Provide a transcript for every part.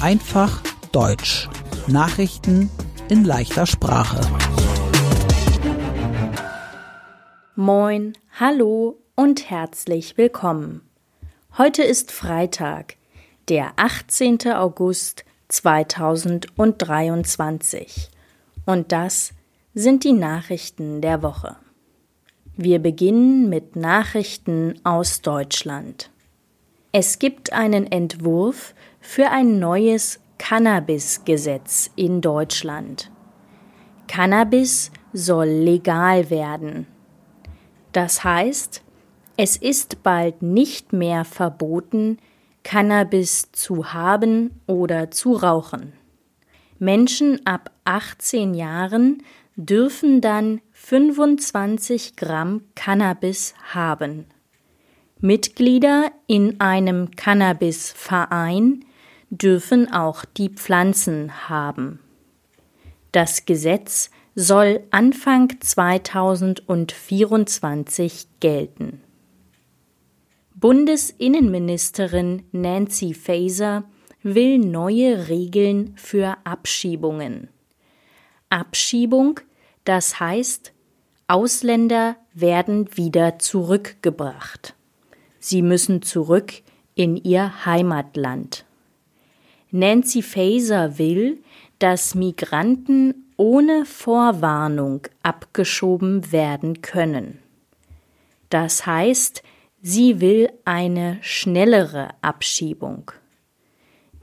Einfach Deutsch. Nachrichten in leichter Sprache. Moin, hallo und herzlich willkommen. Heute ist Freitag, der 18. August 2023. Und das sind die Nachrichten der Woche. Wir beginnen mit Nachrichten aus Deutschland. Es gibt einen Entwurf für ein neues Cannabis-Gesetz in Deutschland. Cannabis soll legal werden. Das heißt, es ist bald nicht mehr verboten, Cannabis zu haben oder zu rauchen. Menschen ab 18 Jahren dürfen dann 25 Gramm Cannabis haben. Mitglieder in einem Cannabisverein dürfen auch die Pflanzen haben. Das Gesetz soll Anfang 2024 gelten. Bundesinnenministerin Nancy Faeser will neue Regeln für Abschiebungen. Abschiebung, das heißt, Ausländer werden wieder zurückgebracht. Sie müssen zurück in ihr Heimatland. Nancy Faeser will, dass Migranten ohne Vorwarnung abgeschoben werden können. Das heißt, sie will eine schnellere Abschiebung.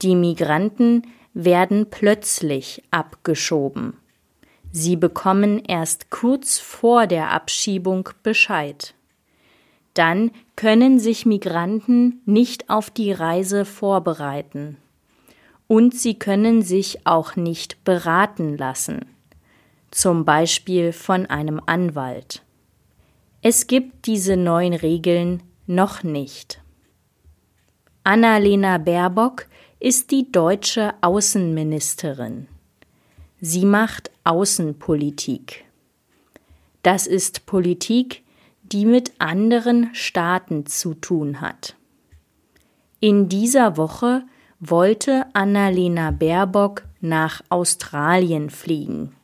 Die Migranten werden plötzlich abgeschoben. Sie bekommen erst kurz vor der Abschiebung Bescheid. Dann können sich Migranten nicht auf die Reise vorbereiten. Und sie können sich auch nicht beraten lassen, zum Beispiel von einem Anwalt. Es gibt diese neuen Regeln noch nicht. Annalena Baerbock ist die deutsche Außenministerin. Sie macht Außenpolitik. Das ist Politik, die mit anderen Staaten zu tun hat. In dieser Woche wollte Annalena Baerbock nach Australien fliegen.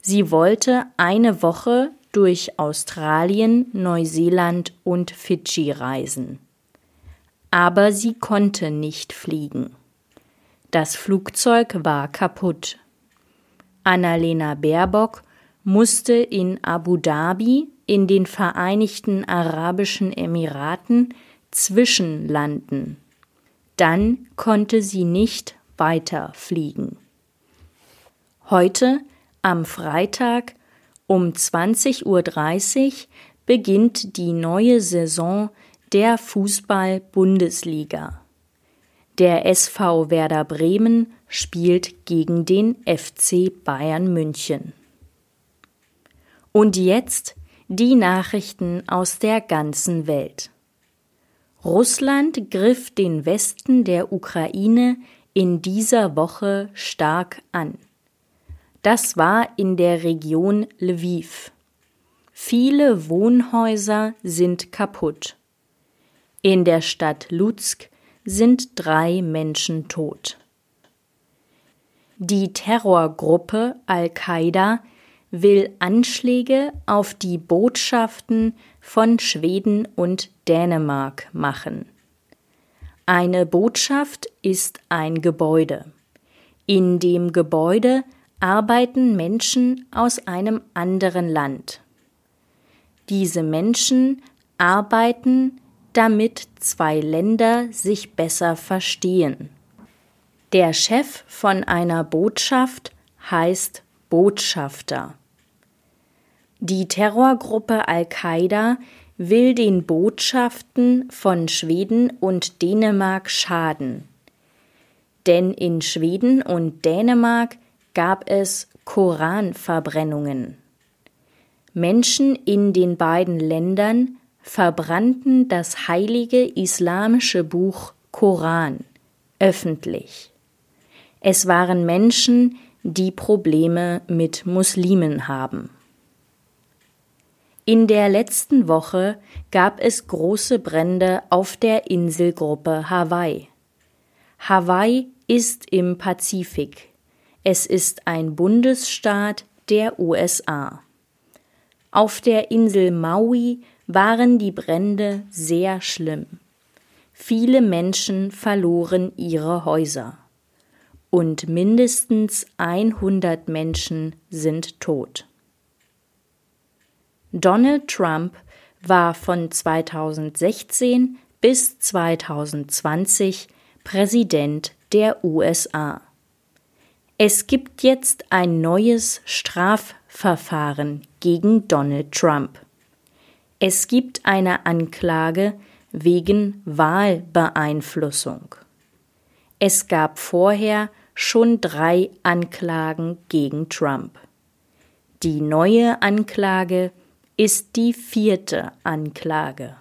Sie wollte eine Woche durch Australien, Neuseeland und Fidschi reisen. Aber sie konnte nicht fliegen. Das Flugzeug war kaputt. Annalena Baerbock musste in Abu Dhabi in den Vereinigten Arabischen Emiraten zwischenlanden. Dann konnte sie nicht weiter fliegen. Heute, am Freitag um 20.30 Uhr, beginnt die neue Saison der Fußball-Bundesliga. Der SV Werder Bremen spielt gegen den FC Bayern München. Und jetzt die Nachrichten aus der ganzen Welt. Russland griff den Westen der Ukraine in dieser Woche stark an. Das war in der Region Lviv. Viele Wohnhäuser sind kaputt. In der Stadt Lutsk sind drei Menschen tot. Die Terrorgruppe Al-Qaida will Anschläge auf die Botschaften von Schweden und Dänemark machen. Eine Botschaft ist ein Gebäude. In dem Gebäude arbeiten Menschen aus einem anderen Land. Diese Menschen arbeiten, damit zwei Länder sich besser verstehen. Der Chef von einer Botschaft heißt Botschafter. Die Terrorgruppe Al-Qaida will den Botschaften von Schweden und Dänemark schaden. Denn in Schweden und Dänemark gab es Koranverbrennungen. Menschen in den beiden Ländern verbrannten das heilige islamische Buch Koran öffentlich. Es waren Menschen, die Probleme mit Muslimen haben. In der letzten Woche gab es große Brände auf der Inselgruppe Hawaii. Hawaii ist im Pazifik. Es ist ein Bundesstaat der USA. Auf der Insel Maui waren die Brände sehr schlimm. Viele Menschen verloren ihre Häuser. Und mindestens 100 Menschen sind tot. Donald Trump war von 2016 bis 2020 Präsident der USA. Es gibt jetzt ein neues Strafverfahren gegen Donald Trump. Es gibt eine Anklage wegen Wahlbeeinflussung. Es gab vorher schon drei Anklagen gegen Trump. Die neue Anklage ist die vierte Anklage.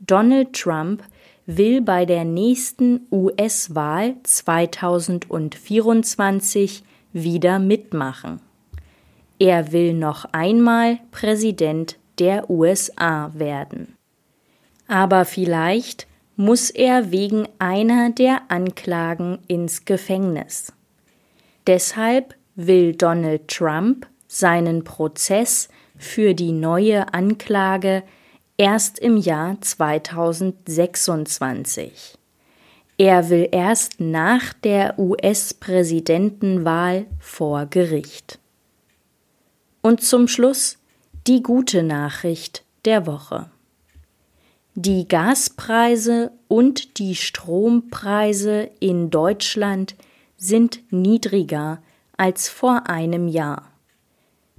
Donald Trump will bei der nächsten US-Wahl 2024 wieder mitmachen. Er will noch einmal Präsident der USA werden. Aber vielleicht muss er wegen einer der Anklagen ins Gefängnis. Deshalb will Donald Trump seinen Prozess für die neue Anklage erst im Jahr 2026. Er will erst nach der US-Präsidentenwahl vor Gericht. Und zum Schluss die gute Nachricht der Woche. Die Gaspreise und die Strompreise in Deutschland sind niedriger als vor einem Jahr.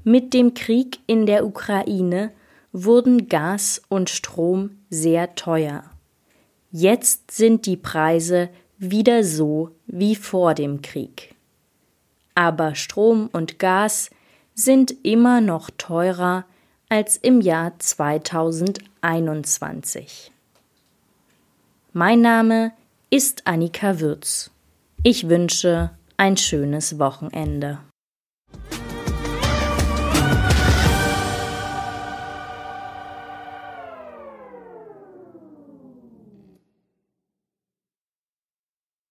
Mit dem Krieg in der Ukraine wurden Gas und Strom sehr teuer. Jetzt sind die Preise wieder so wie vor dem Krieg. Aber Strom und Gas sind immer noch teurer als im Jahr 2021. Mein Name ist Annika Würz. Ich wünsche ein schönes Wochenende.